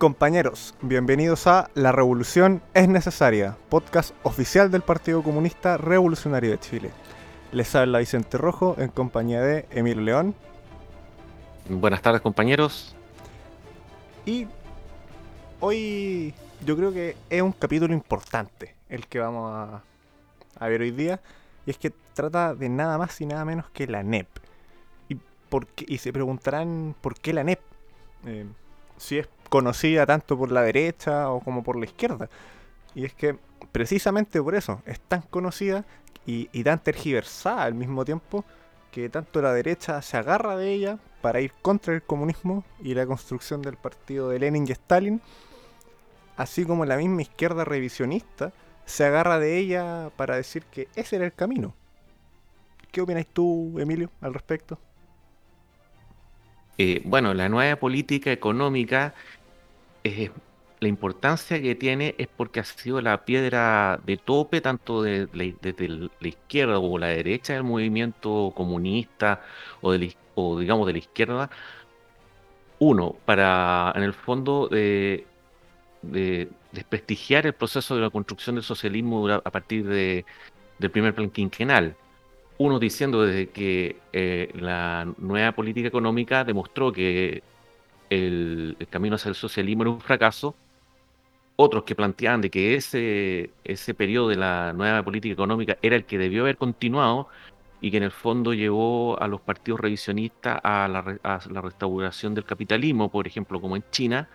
Compañeros, bienvenidos a La Revolución es Necesaria, podcast oficial del Partido Comunista Revolucionario de Chile. Les habla Vicente Rojo en compañía de Emilio León. Buenas tardes compañeros. Y hoy yo creo que es un capítulo importante el que vamos a, ver hoy día. Y es que trata de nada más y nada menos que la NEP. Y, por y se preguntarán por qué la NEP. Eh, si es conocida tanto por la derecha o como por la izquierda. Y es que precisamente por eso es tan conocida y, tan tergiversada al mismo tiempo que tanto la derecha se agarra de ella para ir contra el comunismo y la construcción del partido de Lenin y Stalin, así como la misma izquierda revisionista se agarra de ella para decir que ese era el camino. ¿Qué opinas tú, Emilio, al respecto? Eh, bueno, la nueva política económica la importancia que tiene es porque ha sido la piedra de tope tanto de, la izquierda o la derecha del movimiento comunista o, digamos de la izquierda. Uno, para en el fondo de, desprestigiar el proceso de la construcción del socialismo a partir del primer plan quinquenal. Uno diciendo desde que eh, la nueva política económica demostró que el, camino hacia el socialismo era un fracaso, otros que planteaban de que ese, ese periodo de la nueva política económica era el que debió haber continuado y que en el fondo llevó a los partidos revisionistas a la, restauración del capitalismo, por ejemplo, como en China,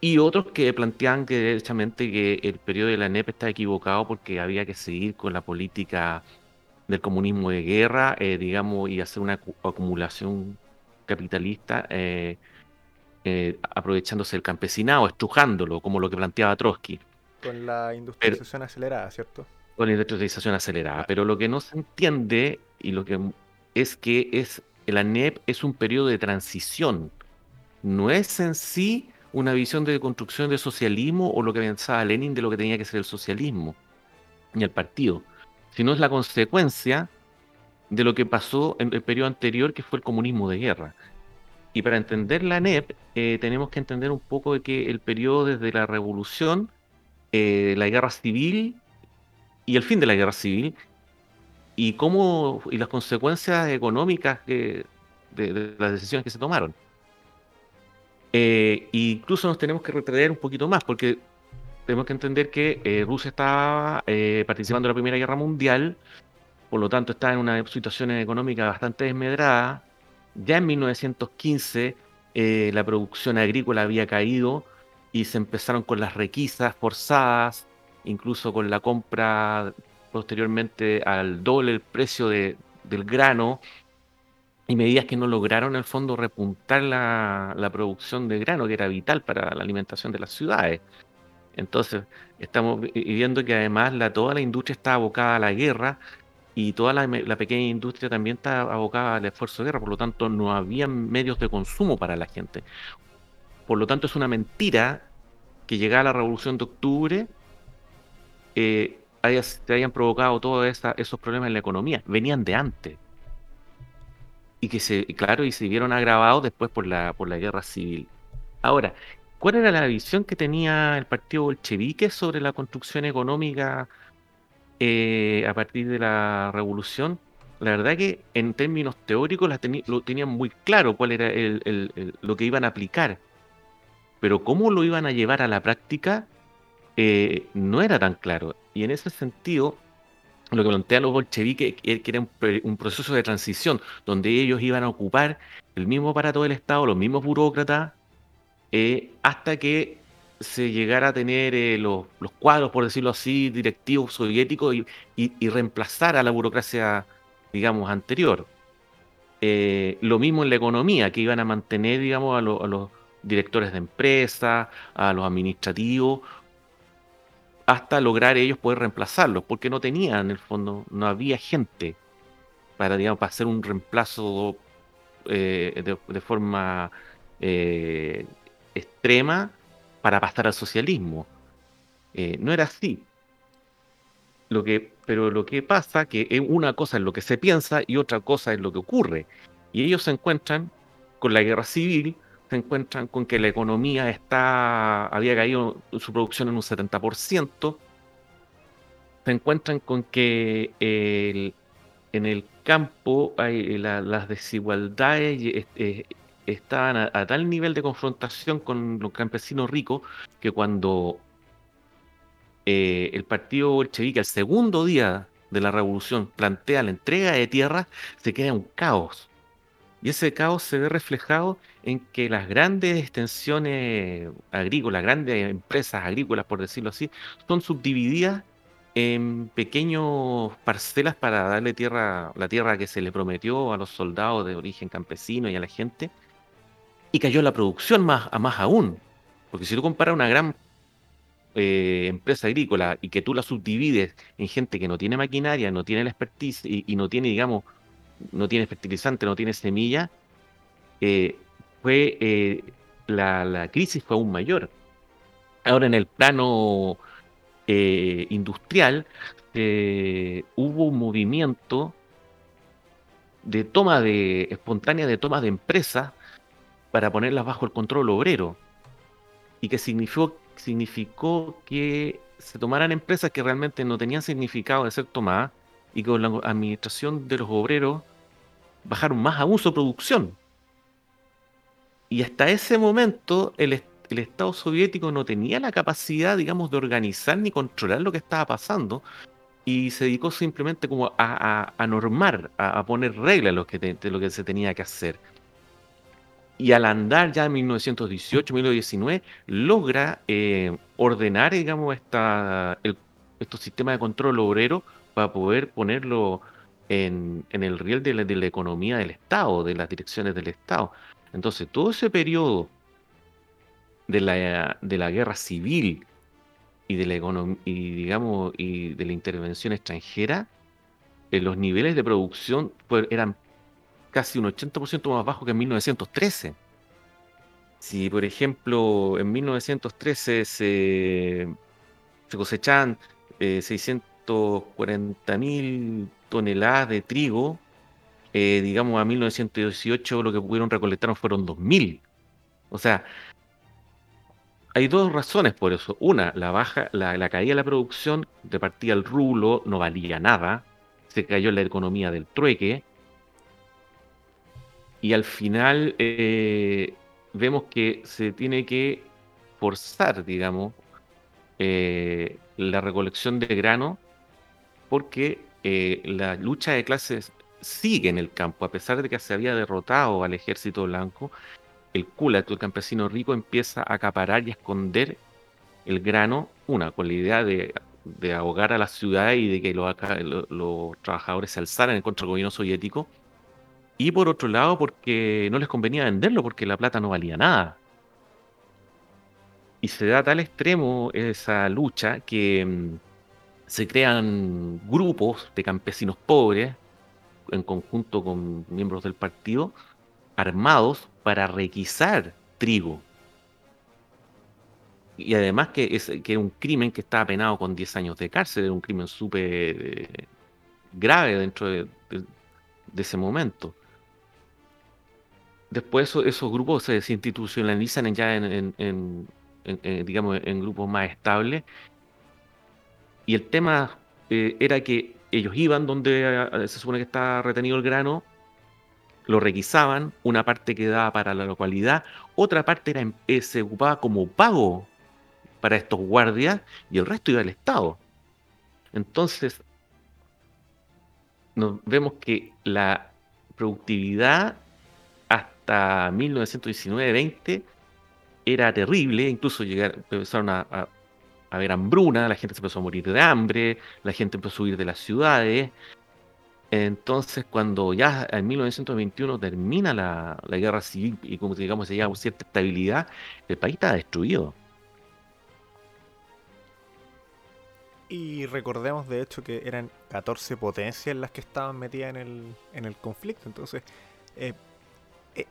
y otros que planteaban que derechamente que el periodo de la NEP está equivocado porque había que seguir con la política del comunismo de guerra, eh, digamos, y hacer una acumulación capitalista eh, eh, aprovechándose del campesinado, estrujándolo, como lo que planteaba Trotsky. Con la industrialización acelerada, ¿cierto? Con la industrialización acelerada. Pero lo que no se entiende y lo que es que es la NEP es un periodo de transición. No es en sí una visión de construcción de socialismo o lo que pensaba Lenin de lo que tenía que ser el socialismo ni el partido, sino es la consecuencia de lo que pasó en el periodo anterior, que fue el comunismo de guerra. Y para entender la NEP, eh, tenemos que entender un poco de que el periodo desde la revolución, eh, la guerra civil y el fin de la guerra civil, y cómo y las consecuencias económicas de, las decisiones que se tomaron. Eh, incluso nos tenemos que retroceder un poquito más, porque tenemos que entender que Rusia estaba participando en la Primera Guerra Mundial, por lo tanto está en una situación económica bastante desmedrada, ya en 1915 eh, la producción agrícola había caído y se empezaron con las requisas forzadas, incluso con la compra posteriormente al doble el precio del grano y medidas que no lograron en el fondo repuntar la, la, producción de grano, que era vital para la alimentación de las ciudades. Entonces, estamos viendo que además la, toda la industria está abocada a la guerra y toda la, pequeña industria también está abocada al esfuerzo de guerra, por lo tanto no había medios de consumo para la gente. Por lo tanto es una mentira que llegada la revolución de octubre eh, hayan provocado todos esos problemas en la economía, venían de antes. Y que se, claro, y se vieron agravados después por la guerra civil. Ahora, ¿cuál era la visión que tenía el partido bolchevique sobre la construcción económica eh, a partir de la revolución, la verdad que en términos teóricos lo tenían muy claro cuál era lo que iban a aplicar, pero cómo lo iban a llevar a la práctica eh, no era tan claro. Y en ese sentido, lo que plantean los bolcheviques que era un, proceso de transición donde ellos iban a ocupar el mismo aparato del Estado, los mismos burócratas, eh, hasta que se llegara a tener eh, los, cuadros, por decirlo así, directivos soviéticos y, reemplazar a la burocracia, digamos, anterior. Eh, lo mismo en la economía, que iban a mantener, digamos, a, los directores de empresa, a los administrativos, hasta lograr ellos poder reemplazarlos, porque no tenían, en el fondo, no había gente para, digamos, para hacer un reemplazo eh, de, forma extrema para pasar al socialismo. Eh, no era así. Lo que, pero lo que pasa que una cosa es lo que se piensa y otra cosa es lo que ocurre. Y ellos se encuentran con la guerra civil, se encuentran con que la economía está, había caído su producción en un 70%, se encuentran con que en el campo hay, las desigualdades eh, estaban a, tal nivel de confrontación con los campesinos ricos que cuando eh, el partido bolchevique, el segundo día de la revolución, plantea la entrega de tierras, se queda un caos. Y ese caos se ve reflejado en que las grandes extensiones agrícolas, grandes empresas agrícolas, por decirlo así, son subdivididas en pequeñas parcelas para darle tierra, la tierra que se le prometió a los soldados de origen campesino y a la gente, y cayó la producción más, a más aún. Porque si tú comparas una gran eh, empresa agrícola y que tú la subdivides en gente que no tiene maquinaria, no tiene la expertise y, no tiene, digamos, no tiene fertilizante, no tiene semilla, eh, fue eh, la, crisis fue aún mayor. Ahora en el plano industrial hubo un movimiento de toma de espontánea de toma de empresas para ponerlas bajo el control obrero y que significó, significó que se tomaran empresas que realmente no tenían significado de ser tomadas y con la administración de los obreros bajaron más aún su producción. Y hasta ese momento el, el Estado soviético no tenía la capacidad, digamos, de organizar ni controlar lo que estaba pasando y se dedicó simplemente como a, a, normar, a, poner reglas que, de lo que se tenía que hacer y al andar ya en 1918, 1919, logra eh, ordenar, digamos, esta, estos sistemas de control obrero para poder ponerlo en, el riel de la, economía del Estado, de las direcciones del Estado. Entonces, todo ese periodo de la, de la guerra civil y de la y digamos y de la intervención extranjera, en los niveles de producción eran casi un 80% más bajo que en 1913. Si, por ejemplo, en 1913 se, se cosechaban eh, 640 mil toneladas de trigo, eh, digamos a 1918 lo que pudieron recolectar fueron 2.000. O sea, hay dos razones por eso. Una, la baja, la, la caída de la producción, de partida el rublo no valía nada, se cayó la economía del trueque, y al final eh, vemos que se tiene que forzar, digamos, eh, la recolección de grano porque eh, la lucha de clases sigue en el campo, a pesar de que se había derrotado al ejército blanco, el culato, el campesino rico, empieza a acaparar y a esconder el grano, una, con la idea de, ahogar a la ciudad y de que los, los trabajadores se alzaran en contra del gobierno soviético, y por otro lado, porque no les convenía venderlo, porque la plata no valía nada. Y se da a tal extremo esa lucha que mm, se crean grupos de campesinos pobres, en conjunto con miembros del partido, armados para requisar trigo. Y además que es que un crimen que está penado con 10 años de cárcel, es un crimen súper eh, grave dentro de, ese momento después esos grupos se desinstitucionalizan ya en, digamos, en grupos más estables. Y el tema eh, era que ellos iban donde eh, se supone que está retenido el grano, lo requisaban, una parte quedaba para la localidad, otra parte era, eh, se ocupaba como pago para estos guardias y el resto iba al Estado. Entonces, nos vemos que la productividad hasta 1919-20 era terrible, incluso llegar, empezaron a, a, haber hambruna, la gente se empezó a morir de hambre, la gente empezó a huir de las ciudades. Entonces, cuando ya en 1921 termina la, guerra civil y como digamos se llega a cierta estabilidad, el país está destruido. Y recordemos de hecho que eran 14 potencias las que estaban metidas en el, en el conflicto. Entonces, eh,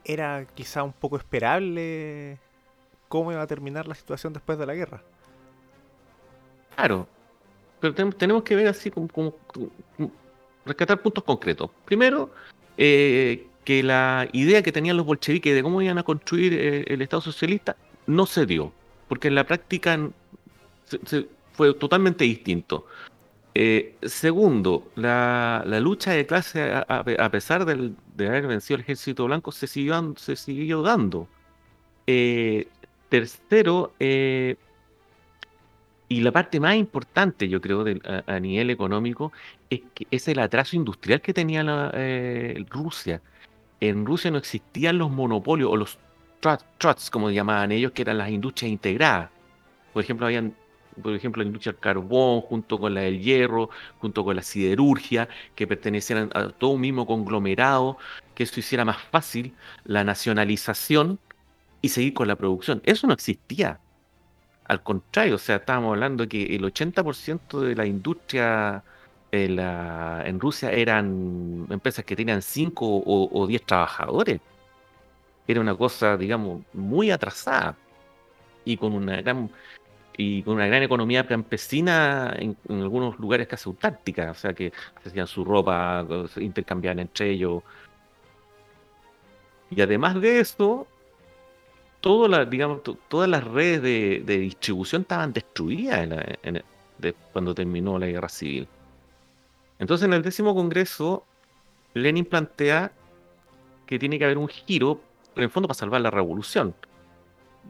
era quizá un poco esperable cómo iba a terminar la situación después de la guerra. Claro, pero tenemos que ver así como, rescatar puntos concretos. Primero, eh, que la idea que tenían los bolcheviques de cómo iban a construir eh, el Estado socialista no se dio, porque en la práctica fue totalmente distinto. Eh, segundo, la, lucha de clase, a, pesar de haber vencido el ejército blanco, se siguió, se siguió dando. Eh, tercero, y la parte más importante, yo creo, a, nivel económico, es, que es el atraso industrial que tenía la, Rusia en Rusia no existían los monopolios o los trusts, como llamaban ellos, que eran las industrias integradas. Por ejemplo, habían por ejemplo, la industria del carbón, junto con la del hierro, junto con la siderurgia, que pertenecían a todo un mismo conglomerado, que eso hiciera más fácil la nacionalización y seguir con la producción. Eso no existía. Al contrario, o sea, estábamos hablando que el 80% de la industria en, Rusia eran empresas que tenían 5 o 10 trabajadores. Era una cosa, digamos, muy atrasada y con una gran y con una gran economía campesina en, algunos lugares casi autártica, o sea que hacían su ropa, intercambiaban entre ellos. Y además de eso, digamos, todas las redes de, distribución estaban destruidas cuando terminó la guerra civil. Entonces, en el décimo congreso, Lenin plantea que tiene que haber un giro, en el fondo para salvar la revolución,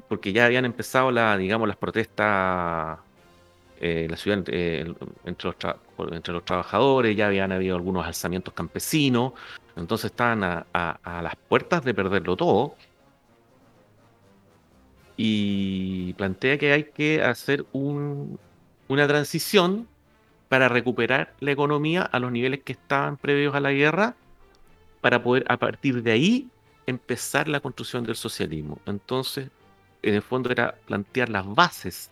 porque ya habían empezado la, digamos, las protestas eh, la ciudad eh, entre, los entre los trabajadores, ya habían habido algunos alzamientos campesinos, entonces estaban a, las puertas de perderlo todo. Y plantea que hay que hacer una transición para recuperar la economía a los niveles que estaban previos a la guerra, para poder a partir de ahí empezar la construcción del socialismo. Entonces, en el fondo era plantear las bases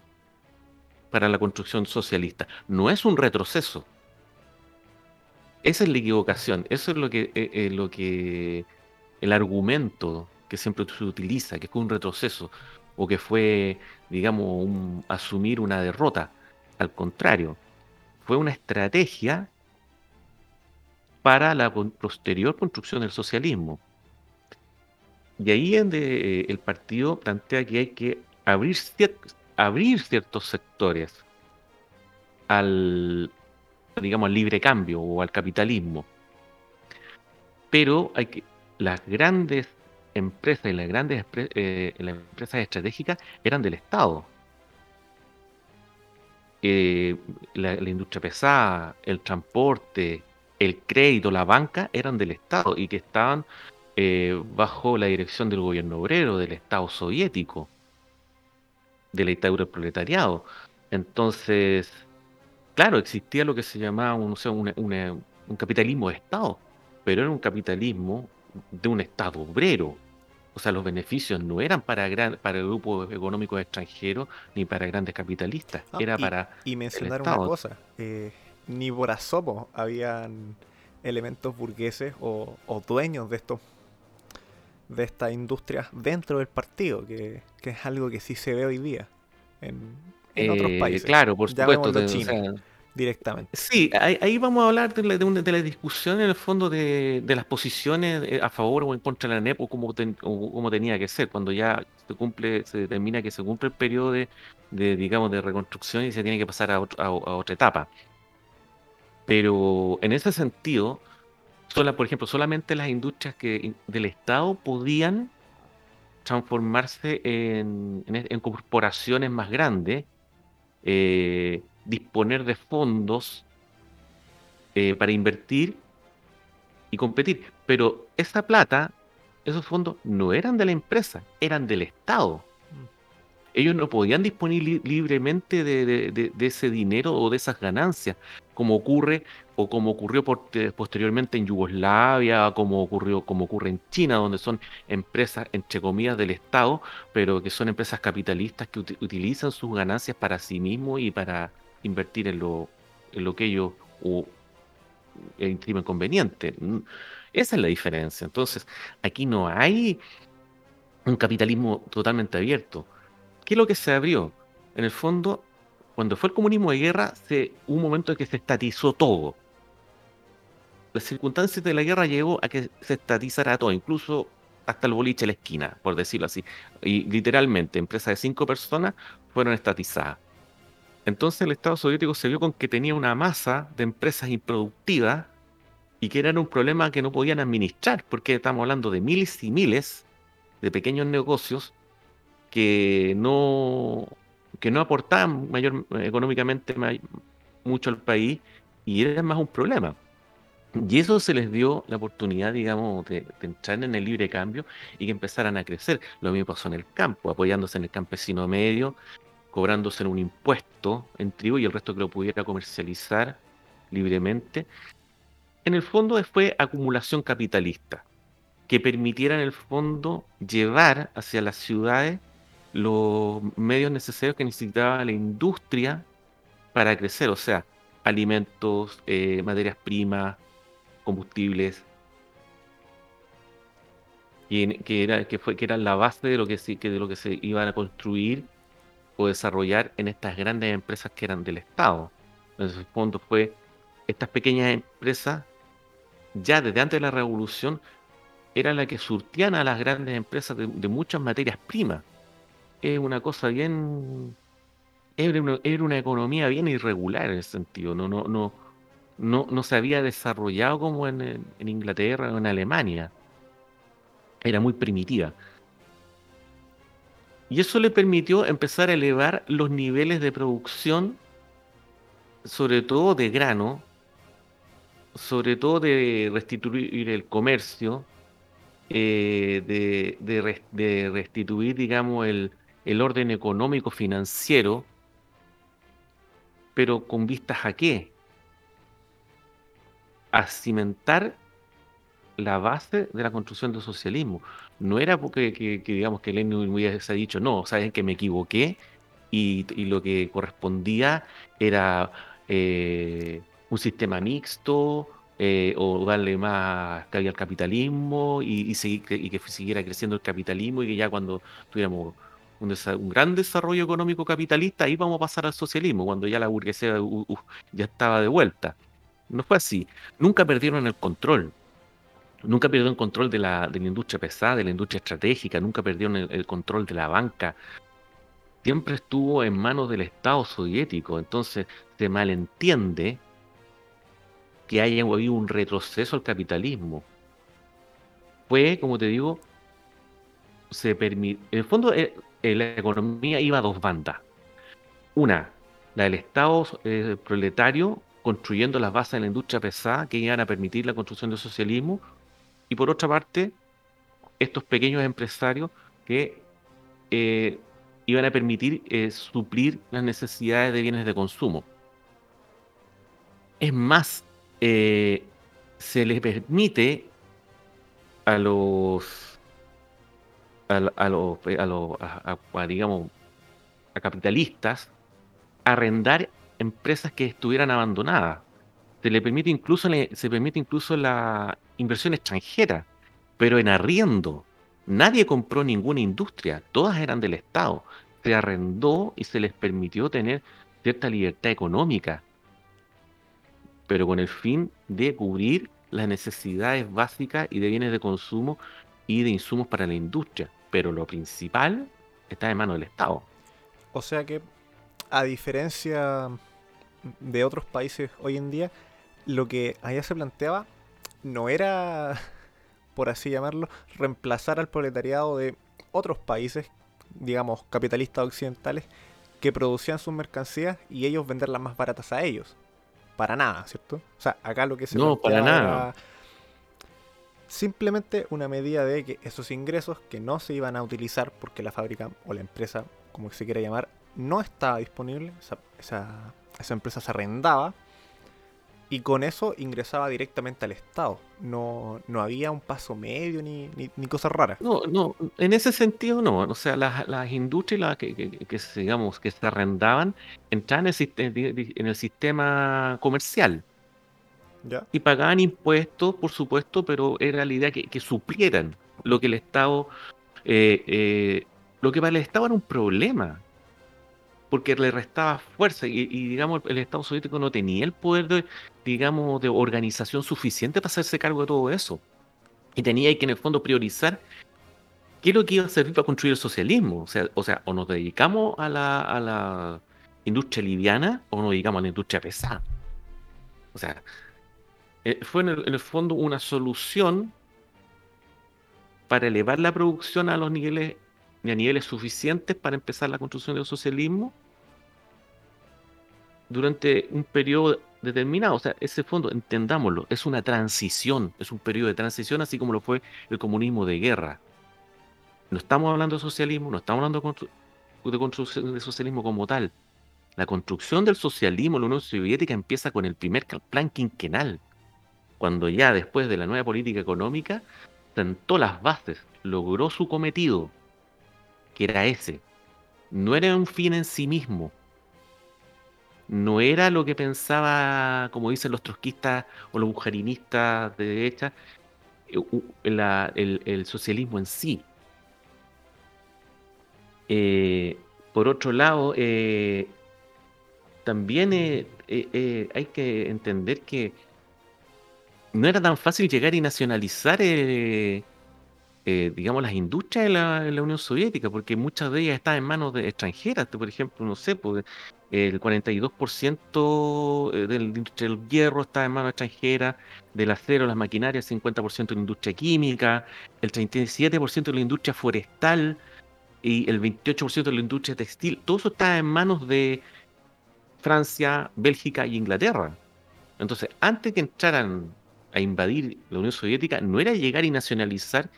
para la construcción socialista. No es un retroceso. Esa es la equivocación. Eso es lo que, eh, eh, lo que el argumento que siempre se utiliza, que fue un retroceso o que fue, digamos, asumir una derrota. Al contrario, fue una estrategia para la posterior construcción del socialismo. Y ahí es donde eh, el partido plantea que hay que abrir, ciertos sectores al, digamos, libre cambio o al capitalismo. Pero hay que, las grandes empresas y las grandes eh, empresas estratégicas eran del Estado la, industria pesada, el transporte, el crédito, la banca eran del Estado y que estaban eh, bajo la dirección del gobierno obrero, del Estado soviético, de la dictadura del proletariado. Entonces, claro, existía lo que se llamaba un, un capitalismo de Estado, pero era un capitalismo de un Estado obrero, o sea, los beneficios no eran para, gran, para grupos económicos extranjeros ni para grandes capitalistas, ah, era para. Y mencionar una cosa: eh, ni por asomo habían elementos burgueses o, dueños de estos de estas industrias dentro del partido, que, es algo que sí se ve hoy día en, otros eh, países. Claro, por supuesto directamente. Sí, ahí, vamos a hablar de la, de, la, discusión en el fondo de, las posiciones eh, a favor o en contra de la NEP o como, como tenía que ser, cuando ya se cumple, se determina que se cumple el periodo de, digamos, de reconstrucción y se tiene que pasar a, otra etapa. Pero en ese sentido, sola, por ejemplo, solamente las industrias que del Estado podían transformarse en, en corporaciones más grandes eh, disponer de fondos eh, para invertir y competir. Pero esa plata, esos fondos no eran de la empresa, eran del Estado. Ellos no podían disponer libremente de, ese dinero o de esas ganancias, como ocurre o como ocurrió posteriormente en Yugoslavia, como ocurrió, como ocurre en China, donde son empresas entre comillas del Estado, pero que son empresas capitalistas que utilizan sus ganancias para sí mismos y para invertir en lo, en lo que ellos o, estimen conveniente. Mm, esa es la diferencia. Entonces, aquí no hay un capitalismo totalmente abierto. ¿Qué es lo que se abrió? En el fondo, cuando fue el comunismo de guerra, se, hubo un momento en que se estatizó todo. las circunstancias de la guerra llegó a que se estatizara todo, incluso hasta el boliche a la esquina, por decirlo así. Y literalmente, empresas de cinco personas fueron estatizadas. Entonces el Estado soviético se vio con que tenía una masa de empresas improductivas y que era un problema que no podían administrar, porque estamos hablando de miles y miles de pequeños negocios que no, que no aportaban mayor, económicamente mucho al país y era más un problema. Y eso se les dio la oportunidad, digamos, de, entrar en el libre cambio y que empezaran a crecer. Lo mismo pasó en el campo, apoyándose en el campesino medio, cobrándose un impuesto en tribu y el resto que lo pudiera comercializar libremente. En el fondo fue acumulación capitalista, que permitiera en el fondo llevar hacia las ciudades los medios necesarios que necesitaba la industria para crecer, o sea, alimentos, eh, materias primas, combustibles, que, era, que, fue, que era la base de lo que, que de lo que se iban a construir o desarrollar en estas grandes empresas que eran del Estado. Entonces, el fondo fue estas pequeñas empresas, ya desde antes de la revolución, eran las que surtían a las grandes empresas de, muchas materias primas. Es una cosa bien. Era una, era una, economía bien irregular en ese sentido. No, no, no, no, no se había desarrollado como en, Inglaterra o en Alemania. Era muy primitiva. Y eso le permitió empezar a elevar los niveles de producción, sobre todo de grano, sobre todo de restituir el comercio, eh, de, restituir, digamos, el, el orden económico financiero, pero con vistas a qué? a cimentar la base de la construcción del socialismo. No era porque que, digamos que Lenin hubiese dicho, no, saben que me equivoqué y, lo que correspondía era eh, un sistema mixto eh, o darle más cabida al capitalismo y, seguir, y que siguiera creciendo el capitalismo y que ya cuando tuviéramos un, gran desarrollo económico capitalista, ahí vamos a pasar al socialismo, cuando ya la burguesía ya estaba de vuelta. No fue así. Nunca perdieron el control. Nunca perdieron el control de la, de la industria pesada, de la industria estratégica, nunca perdieron el, control de la banca. Siempre estuvo en manos del Estado soviético. Entonces se malentiende que haya habido un retroceso al capitalismo. Fue, como te digo, se permite. En el fondo, eh, eh, la economía iba a dos bandas. Una, la del Estado eh, proletario construyendo las bases de la industria pesada que iban a permitir la construcción del socialismo, y por otra parte, estos pequeños empresarios que iban a permitir suplir las necesidades de bienes de consumo. Es más, se les permite a los a, los, a, digamos a capitalistas arrendar empresas que estuvieran abandonadas. Se le permite incluso, se permite incluso la inversión extranjera, pero en arriendo. Nadie compró ninguna industria, todas eran del Estado. Se arrendó y se les permitió tener cierta libertad económica, pero con el fin de cubrir las necesidades básicas y de bienes de consumo y de insumos para la industria. Pero lo principal está en manos del Estado. O sea que a diferencia de otros países hoy en día, lo que allá se planteaba no era, por así llamarlo, reemplazar al proletariado de otros países, digamos, capitalistas occidentales, que producían sus mercancías y ellos venderlas más baratas a ellos. Para nada, ¿cierto? O sea, acá lo que se No, para nada. Simplemente una medida de que esos ingresos que no se iban a utilizar porque la fábrica o la empresa, como se quiera llamar, no estaba disponible, esa, esa, empresa se arrendaba y con eso ingresaba directamente al Estado. No, no había un paso medio ni, ni, cosas raras. No, no, en ese sentido no. O sea, las, industrias que, que, digamos, que se arrendaban entraban en el, sistema comercial. Y pagaban impuestos, por supuesto, pero era la idea que, que suplieran lo que el Estado... Eh, eh, lo que para el Estado era un problema porque le restaba fuerza y, digamos el Estado soviético no tenía el poder de, digamos, de organización suficiente para hacerse cargo de todo eso. Y tenía que en el fondo priorizar qué es lo que iba a servir para construir el socialismo. O sea, o, sea, o nos dedicamos a la, a la industria liviana o nos dedicamos a la industria pesada. O sea, eh, fue en el, fondo una solución para elevar la producción a los niveles a niveles suficientes para empezar la construcción del socialismo durante un periodo determinado. O sea, ese fondo, entendámoslo, es una transición, es un periodo de transición, así como lo fue el comunismo de guerra. No estamos hablando de socialismo, no estamos hablando de construcción de socialismo como tal. La construcción del socialismo en la Unión Soviética empieza con el primer plan quinquenal, cuando ya después de la nueva política económica sentó las bases, logró su cometido, que era ese. No era un fin en sí mismo. No era lo que pensaba, como dicen los trotskistas o los bujarinistas de derecha, eh, el, socialismo en sí. Eh, por otro lado, eh, también hay que entender que no era tan fácil llegar y nacionalizar eh, digamos, las industrias de la, Unión Soviética, porque muchas de ellas estaban en manos de extranjeras. Por ejemplo, no sé, pues, el 42% eh, del industria del hierro estaba en manos extranjeras, del acero, las maquinarias, 50% de la industria química, el 37% de la industria forestal y el 28% de la industria textil. Todo eso estaba en manos de Francia, Bélgica y Inglaterra. Entonces, antes que entraran a invadir la Unión Soviética, no era llegar y nacionalizar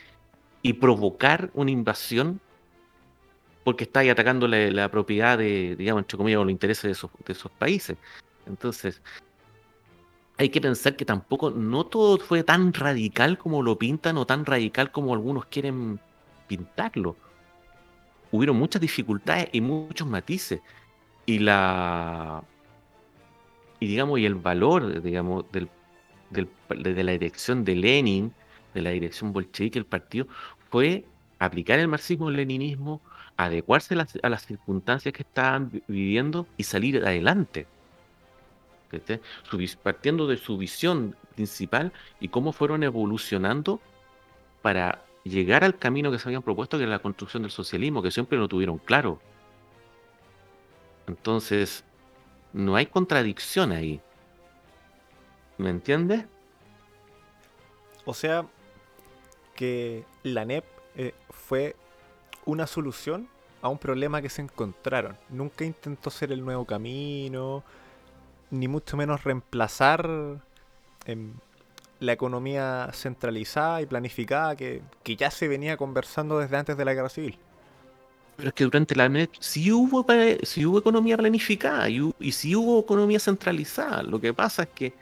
y provocar una invasión porque está ahí atacando la, propiedad de, digamos, entre comillas, los intereses de esos, de esos países. Entonces, hay que pensar que tampoco, no todo fue tan radical como lo pintan o tan radical como algunos quieren pintarlo. Hubieron muchas dificultades y muchos matices. Y la. Y digamos, y el valor, digamos, del, del, de la dirección de Lenin de la dirección bolchevique del partido fue aplicar el marxismo-leninismo, adecuarse a las, circunstancias que estaban viviendo y salir adelante. partiendo de su visión principal y cómo fueron evolucionando para llegar al camino que se habían propuesto, que era la construcción del socialismo, que siempre lo tuvieron claro. Entonces, no hay contradicción ahí. ¿Me entiendes? O sea, que la NEP eh, fue una solución a un problema que se encontraron. Nunca intentó ser el nuevo camino, ni mucho menos reemplazar em, la economía centralizada y planificada que, ya se venía conversando desde antes de la guerra civil. Pero es que durante la NEP sí hubo, sí hubo economía planificada y, y sí hubo economía centralizada. Lo que pasa es que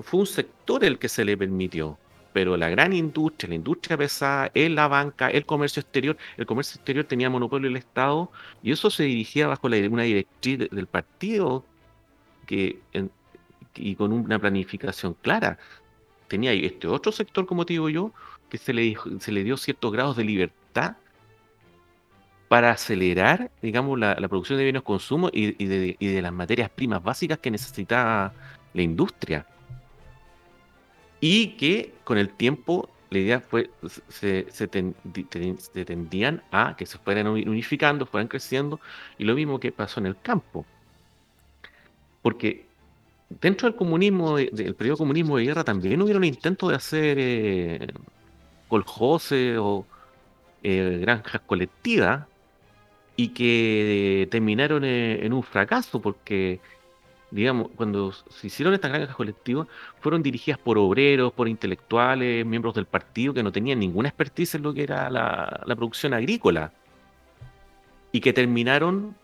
fue un sector el que se le permitió pero la gran industria, la industria pesada, en la banca, el comercio exterior, el comercio exterior tenía monopolio el Estado y eso se dirigía bajo una directriz del partido y con una planificación clara. Tenía este otro sector, como te digo yo, que se le, se le dio ciertos grados de libertad para acelerar, digamos, la, producción de bienes consumo y de las materias primas básicas que necesitaba la industria y que con el tiempo la idea fue, se, se, tendían a que se fueran unificando, fueran creciendo, y lo mismo que pasó en el campo. Porque dentro del comunismo, del periodo comunismo de guerra, también hubieron intentos de hacer eh, o eh, granjas colectivas, y que terminaron eh, en un fracaso, porque digamos, cuando se hicieron estas granjas colectivas, fueron dirigidas por obreros, por intelectuales, miembros del partido que no tenían ninguna expertise en lo que era la, producción agrícola y que terminaron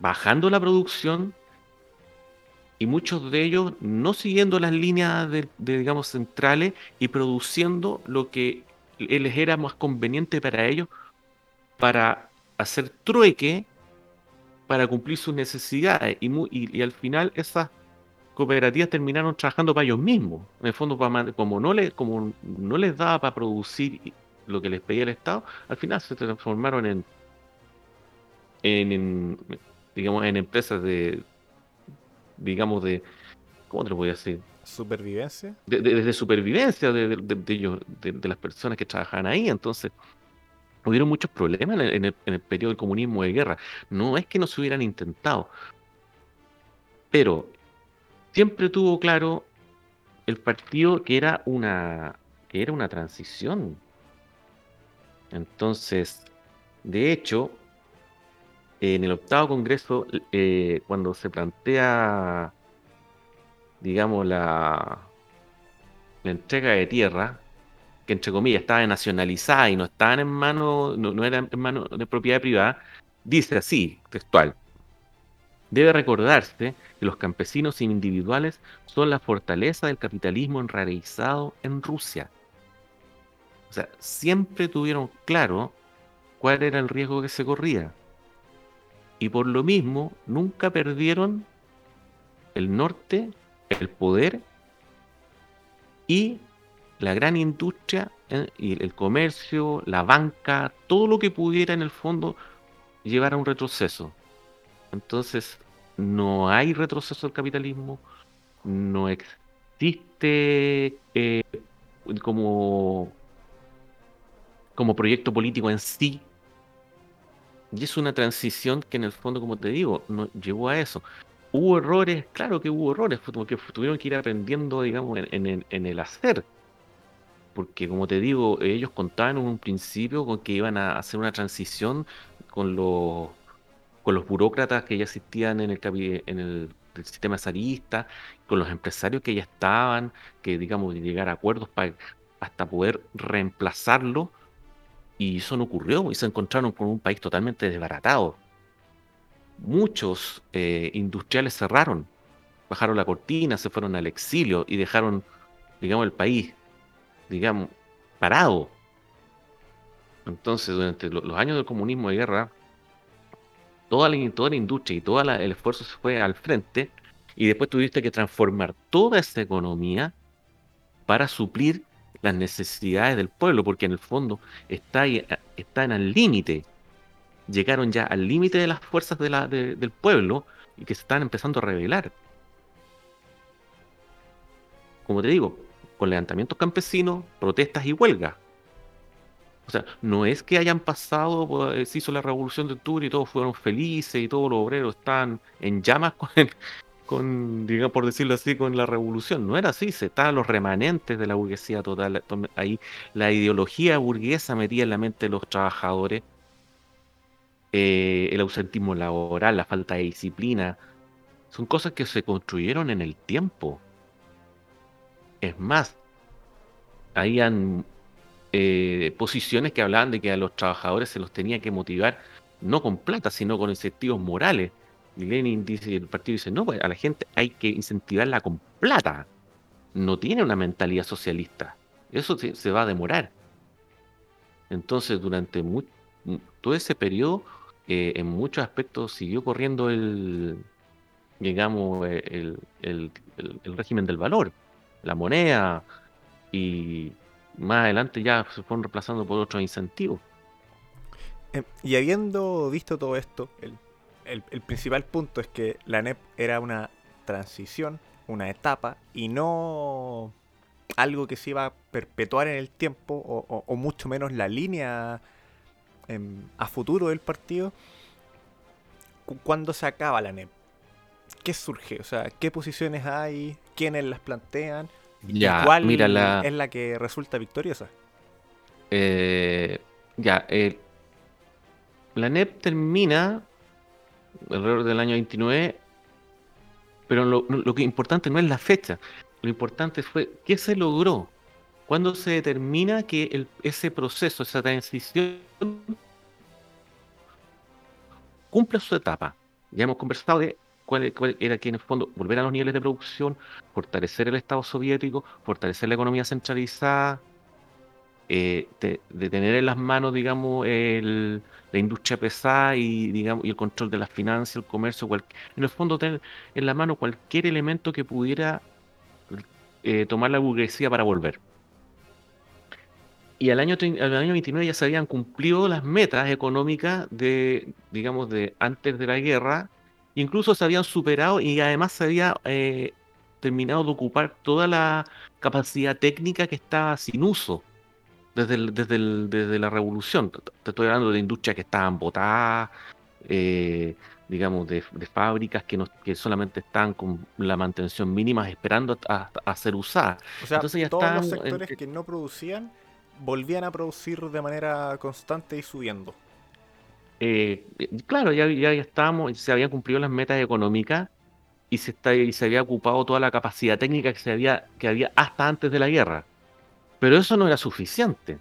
bajando la producción y muchos de ellos no siguiendo las líneas de, digamos centrales y produciendo lo que les era más conveniente para ellos para hacer trueque para cumplir sus necesidades y, al final esas cooperativas terminaron trabajando para ellos mismos. En el fondo, como, no les, como no les daba para producir lo que les pedía el Estado, al final se transformaron en, en, digamos, en empresas de, digamos, de, ¿cómo te lo voy a decir? Supervivencia. De, supervivencia de, ellos, de, las personas que trabajaban ahí. Entonces, hubieron muchos problemas en el, en periodo del comunismo de guerra. No es que no se hubieran intentado, pero siempre tuvo claro el partido que era una que era una transición. Entonces, de hecho, en el octavo congreso, eh, cuando se plantea, digamos, la, la entrega de tierra, que entre comillas estaba nacionalizada y no estaban en manos, no, no era en manos de propiedad privada, dice así, textual. Debe recordarse que los campesinos individuales son la fortaleza del capitalismo enraizado en Rusia. O sea, siempre tuvieron claro cuál era el riesgo que se corría. Y por lo mismo, nunca perdieron el norte, el poder y la gran industria eh, y el comercio, la banca, todo lo que pudiera en el fondo llevar a un retroceso. Entonces, no hay retroceso del capitalismo, no existe eh, como, como proyecto político en sí. Y es una transición que en el fondo, como te digo, no llevó a eso. Hubo errores, claro que hubo errores, porque tuvieron que ir aprendiendo, digamos, en el hacer. Porque, como te digo, ellos contaban en un principio con que iban a hacer una transición con los con los burócratas que ya existían en el, en el, sistema zarista, con los empresarios que ya estaban, que digamos llegar a acuerdos para hasta poder reemplazarlo. Y eso no ocurrió y se encontraron con un país totalmente desbaratado. Muchos eh, industriales cerraron, bajaron la cortina, se fueron al exilio y dejaron, digamos, el país, digamos, parado. Entonces, durante los años del comunismo de guerra, toda la, toda la industria y todo el esfuerzo se fue al frente y después tuviste que transformar toda esa economía para suplir las necesidades del pueblo, porque en el fondo está están al límite. Llegaron ya al límite de las fuerzas del pueblo y que se están empezando a rebelar. Como te digo, con levantamientos campesinos, protestas y huelgas. O sea, no es que hayan pasado, pues, se hizo la revolución de octubre y todos fueron felices y todos los obreros están en llamas con, con digamos, por decirlo así, con la revolución. No era así, se estaban los remanentes de la burguesía total. Ahí la ideología burguesa metía en la mente de los trabajadores, eh, el ausentismo laboral, la falta de disciplina, son cosas que se construyeron en el tiempo. Es más, habían eh, posiciones que hablaban de que a los trabajadores se los tenía que motivar no con plata, sino con incentivos morales. Y Lenin dice, el partido dice, no, pues a la gente hay que incentivarla con plata. No tiene una mentalidad socialista. Eso se, va a demorar. Entonces, durante todo ese periodo, eh, en muchos aspectos siguió corriendo el, digamos, el, el régimen del valor, la moneda y más adelante ya se fueron reemplazando por otros incentivos. Em, y habiendo visto todo esto, el, principal punto es que la NEP era una transición, una etapa, y no algo que se iba a perpetuar en el tiempo, o, mucho menos la línea em, a futuro del partido. ¿Cuándo se acaba la NEP? ¿Qué surge? O sea, ¿qué posiciones hay? ¿Quiénes las plantean? Ya, ¿Cuál mira la... es la que resulta victoriosa? Eh, ya, eh, la NEP termina alrededor del año 29, pero lo, lo que importante no es la fecha, lo importante fue qué se logró, cuándo se determina que el, ese proceso, esa transición cumple su etapa. Ya hemos conversado de cuál, era que en el fondo volver a los niveles de producción, fortalecer el Estado soviético, fortalecer la economía centralizada, eh, de, tener en las manos, digamos, la industria pesada y, digamos, y el control de las finanzas, el comercio, en el fondo tener en la mano cualquier elemento que pudiera eh, tomar la burguesía para volver. y al año, al año 29 ya se habían cumplido las metas económicas de, digamos, de antes de la guerra, incluso se habían superado y además se había eh, terminado de ocupar toda la capacidad técnica que estaba sin uso desde, desde, desde la revolución. Te estoy hablando de industrias que estaban botadas, eh, digamos, de, fábricas que, no, que solamente están con la mantención mínima esperando a, ser usadas. O sea, Entonces ya todos los sectores que no producían volvían a producir de manera constante y subiendo. Eh, claro, ya, ya, estábamos, se habían cumplido las metas económicas y se, había ocupado toda la capacidad técnica que, se había, que había hasta antes de la guerra. Pero eso no era suficiente.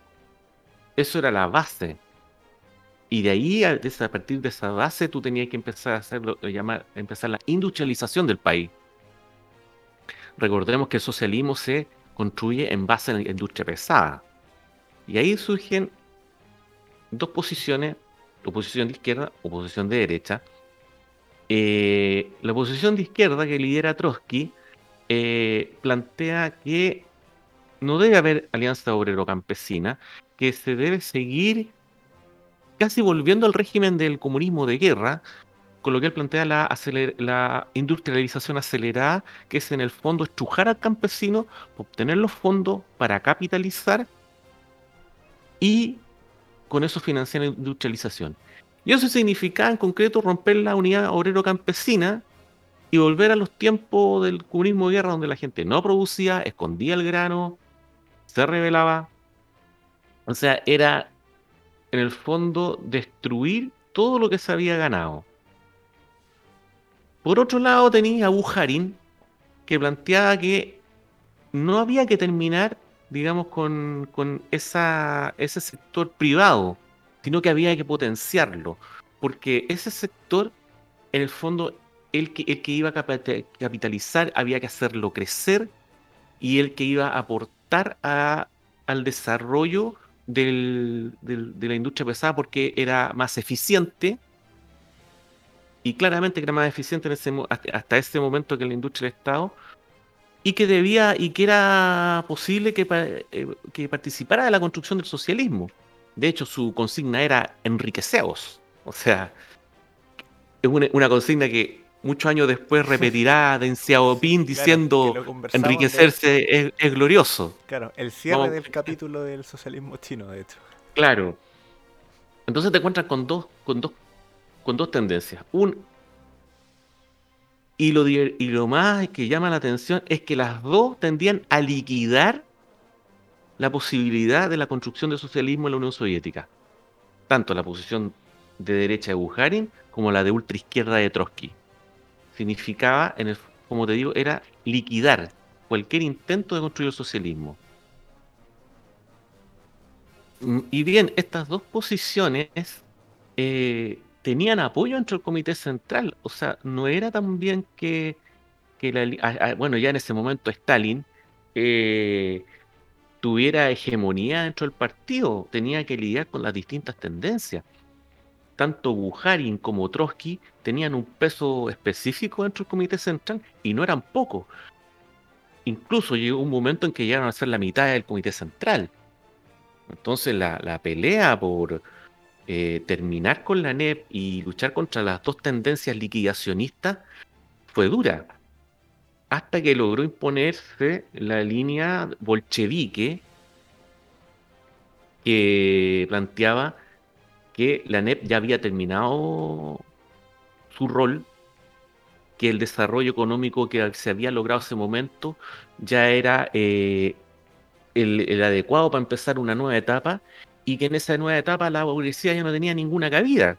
Eso era la base. Y de ahí, a, partir de esa base, tú tenías que empezar a hacer lo, llamar, empezar la industrialización del país. Recordemos que el socialismo se construye en base en la industria pesada. Y ahí surgen dos posiciones, oposición de izquierda, oposición de derecha. Eh, la oposición de izquierda que lidera Trotsky eh, plantea que no debe haber alianza obrero-campesina, que se debe seguir casi volviendo al régimen del comunismo de guerra, con lo que él plantea la, la, industrialización acelerada, que es en el fondo estrujar al campesino, obtener los fondos para capitalizar y con eso financiar la industrialización. Y eso significa en concreto romper la unidad obrero-campesina y volver a los tiempos del comunismo de guerra donde la gente no producía, escondía el grano, se rebelaba. O sea, era en el fondo destruir todo lo que se había ganado. Por otro lado tenía a Bujarin, que planteaba que no había que terminar digamos, con, con esa, ese sector privado, sino que había que potenciarlo, porque ese sector, en el fondo, el que, el que iba a capitalizar, había que hacerlo crecer y el que iba a aportar a, al desarrollo del, de la industria pesada porque era más eficiente y claramente que era más eficiente en ese, hasta ese momento que la industria del Estado y que debía y que era posible que, eh, que participara de la construcción del socialismo. De hecho, su consigna era enriqueceos. O sea, es una, consigna que muchos años después repetirá Deng Xiaoping diciendo enriquecerse es, glorioso. Claro, el cierre del capítulo del socialismo chino, de hecho. Claro. Entonces te encuentras con dos, con dos, con dos tendencias. Un, y lo, y lo más que llama la atención es que las dos tendían a liquidar la posibilidad de la construcción del socialismo en la Unión Soviética. Tanto la posición de derecha de Bukharin como la de ultraizquierda de Trotsky. Significaba, como te digo, era liquidar cualquier intento de construir el socialismo. Mm, y bien, estas dos posiciones eh, tenían apoyo entre el comité central. O sea, no era tan bien que, la, bueno, ya en ese momento Stalin eh, tuviera hegemonía dentro del partido, tenía que lidiar con las distintas tendencias. Tanto Bujarin como Trotsky tenían un peso específico dentro del comité central y no eran pocos. Incluso llegó un momento en que llegaron a ser la mitad del comité central. Entonces la pelea por, eh, terminar con la NEP y luchar contra las dos tendencias liquidacionistas fue dura. Hasta que logró imponerse la línea bolchevique que planteaba que la NEP ya había terminado su rol, que el desarrollo económico que se había logrado ese momento ya era eh, el, adecuado para empezar una nueva etapa y que en esa nueva etapa la burguesía ya no tenía ninguna cabida.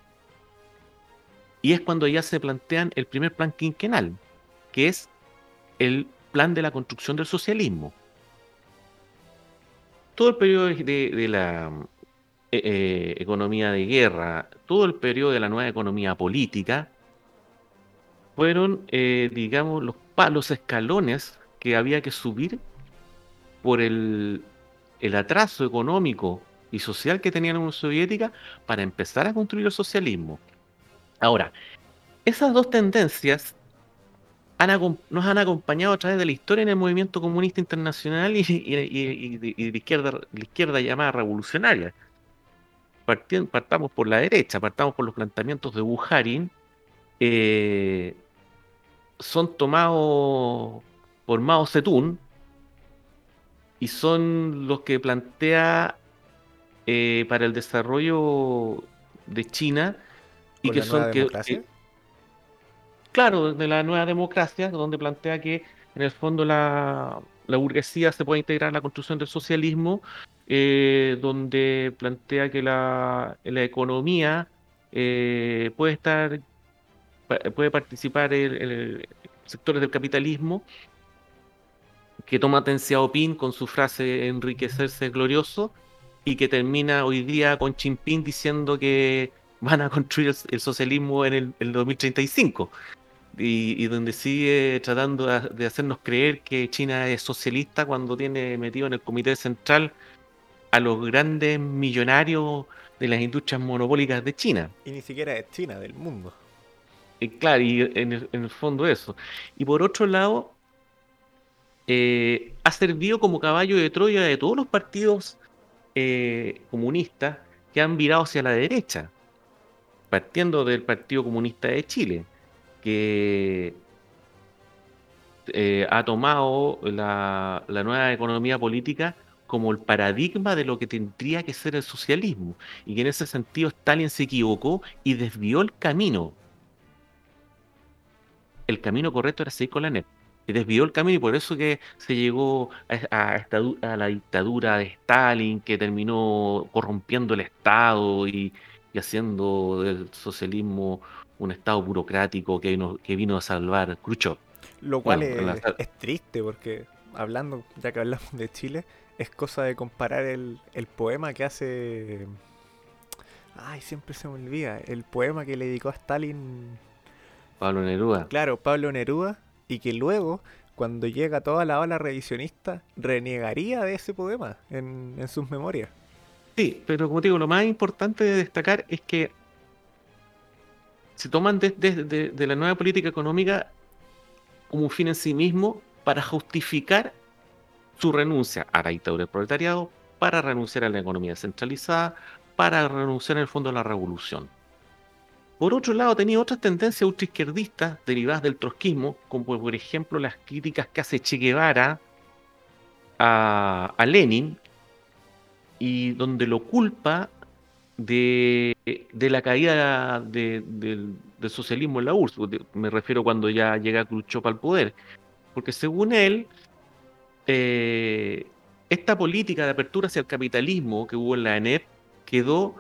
Y es cuando ya se plantean el primer plan quinquenal, que es el plan de la construcción del socialismo. Todo el periodo de, la eh, eh, economía de guerra, todo el periodo de la nueva economía política, fueron, eh, digamos, los, los escalones que había que subir por el, el atraso económico y social que tenía la Unión Soviética para empezar a construir el socialismo. Ahora, esas dos tendencias nos han acompañado a través de la historia en el movimiento comunista internacional y, de, izquierda, la izquierda llamada revolucionaria. partamos por la derecha, partamos por los planteamientos de Bujarin, eh, son tomados por Mao Zedong y son los que plantea eh, para el desarrollo de China y que son que, claro de la nueva democracia donde plantea que en el fondo la, burguesía se puede integrar en la construcción del socialismo eh, donde plantea que la, la economía eh, puede estar puede participar en, sectores del capitalismo que toma Deng Xiaoping con su frase enriquecerse es glorioso y que termina hoy día con Jinping diciendo que van a construir el, socialismo en el, 2035 y, donde sigue tratando de hacernos creer que China es socialista cuando tiene metido en el comité central a los grandes millonarios de las industrias monopólicas de China. Y ni siquiera es China, del mundo. Y claro, y en el, fondo eso. Y por otro lado, eh, ha servido como caballo de Troya de todos los partidos eh, comunistas que han virado hacia la derecha, partiendo del Partido Comunista de Chile, que eh, ha tomado la, la nueva economía política como el paradigma de lo que tendría que ser el socialismo, y que en ese sentido Stalin se equivocó y desvió el camino el camino correcto era seguir con la NEP. Y desvió el camino y por eso que se llegó a, la dictadura de Stalin, que terminó corrompiendo el Estado y, haciendo del socialismo un Estado burocrático que vino, que vino a salvar Khrushchev. Lo cual es, triste porque hablando, ya que hablamos de Chile, es cosa de comparar el, el poema que hace... Ay, siempre se me olvida. El poema que le dedicó a Stalin Pablo Neruda. Claro, Pablo Neruda, y que luego, cuando llega toda la ola revisionista, renegaría de ese poema en, sus memorias. Sí, pero como digo, lo más importante de destacar es que se toman desde de, la nueva política económica como un fin en sí mismo para justificar su renuncia a la dictadura del proletariado, para renunciar a la economía centralizada, para renunciar en el fondo a la revolución. Por otro lado, tenía otras tendencias ultraizquierdistas derivadas del trotskismo, como por ejemplo las críticas que hace Che Guevara a, Lenin, y donde lo culpa de, la caída del, socialismo en la URSS. Me refiero cuando ya llega Khrushchev al poder. Porque según él, eh, esta política de apertura hacia el capitalismo que hubo en la ANEP quedó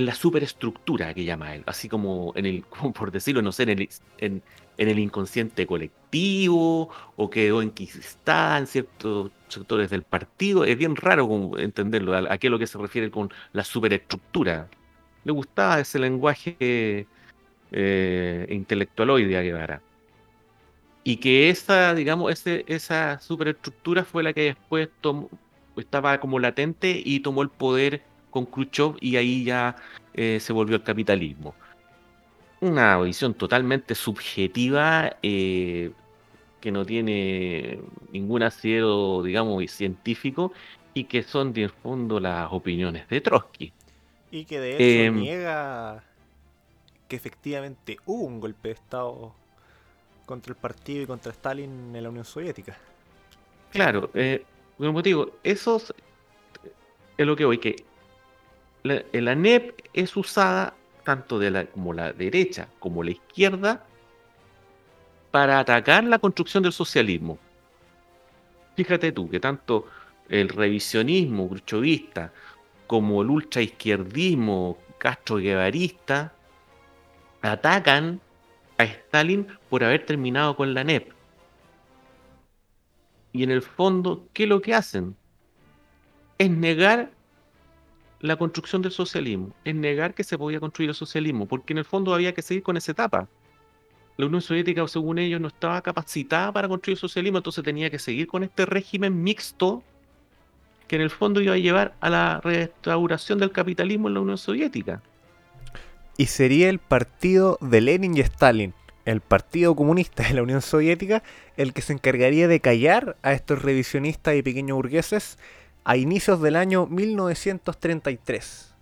la superestructura que llama él, así como en el, por decirlo, no sé, en el, en, el inconsciente colectivo, o quedó enquistada en ciertos sectores del partido. Es bien raro entenderlo, a, qué es lo que se refiere con la superestructura. Le gustaba ese lenguaje eh, intelectual hoy día Guevara. Y que esa, digamos, ese, esa superestructura fue la que después tomó, estaba como latente y tomó el poder con Khrushchev y ahí ya eh, se volvió el capitalismo. Una visión totalmente subjetiva eh, que no tiene ningún asidero, digamos, científico y que son de fondo las opiniones de Trotsky. Y que de hecho em, niega que efectivamente hubo un golpe de Estado contra el partido y contra Stalin en la Unión Soviética. Claro, eh, como digo, eso es lo que voy, que la, la NEP es usada tanto como la derecha como la izquierda para atacar la construcción del socialismo. Fíjate tú que tanto el revisionismo cruchovista como el ultraizquierdismo castro-guevarista atacan a Stalin por haber terminado con la NEP. Y en el fondo, ¿qué es lo que hacen? Es negar la construcción del socialismo, es negar que se podía construir el socialismo, porque en el fondo había que seguir con esa etapa. La Unión Soviética, según ellos, no estaba capacitada para construir el socialismo, entonces tenía que seguir con este régimen mixto que en el fondo iba a llevar a la restauración del capitalismo en la Unión Soviética. Y sería el partido de Lenin y Stalin el Partido Comunista de la Unión Soviética el que se encargaría de callar a estos revisionistas y pequeños burgueses a inicios del año 1933,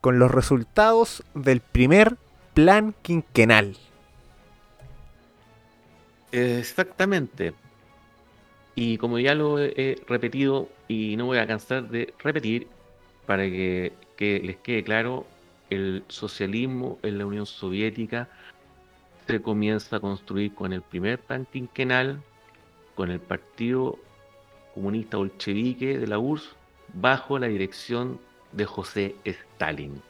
con los resultados del primer plan quinquenal. Exactamente. Y como ya lo he repetido y no voy a cansar de repetir, para que, les quede claro, el socialismo en la Unión Soviética se comienza a construir con el primer plan quinquenal, con el Partido Comunista Bolchevique de la URSS, bajo la dirección de José Stalin.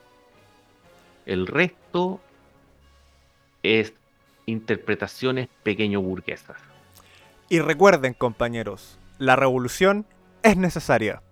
El resto es interpretaciones pequeño burguesas. Y recuerden, compañeros, la revolución es necesaria.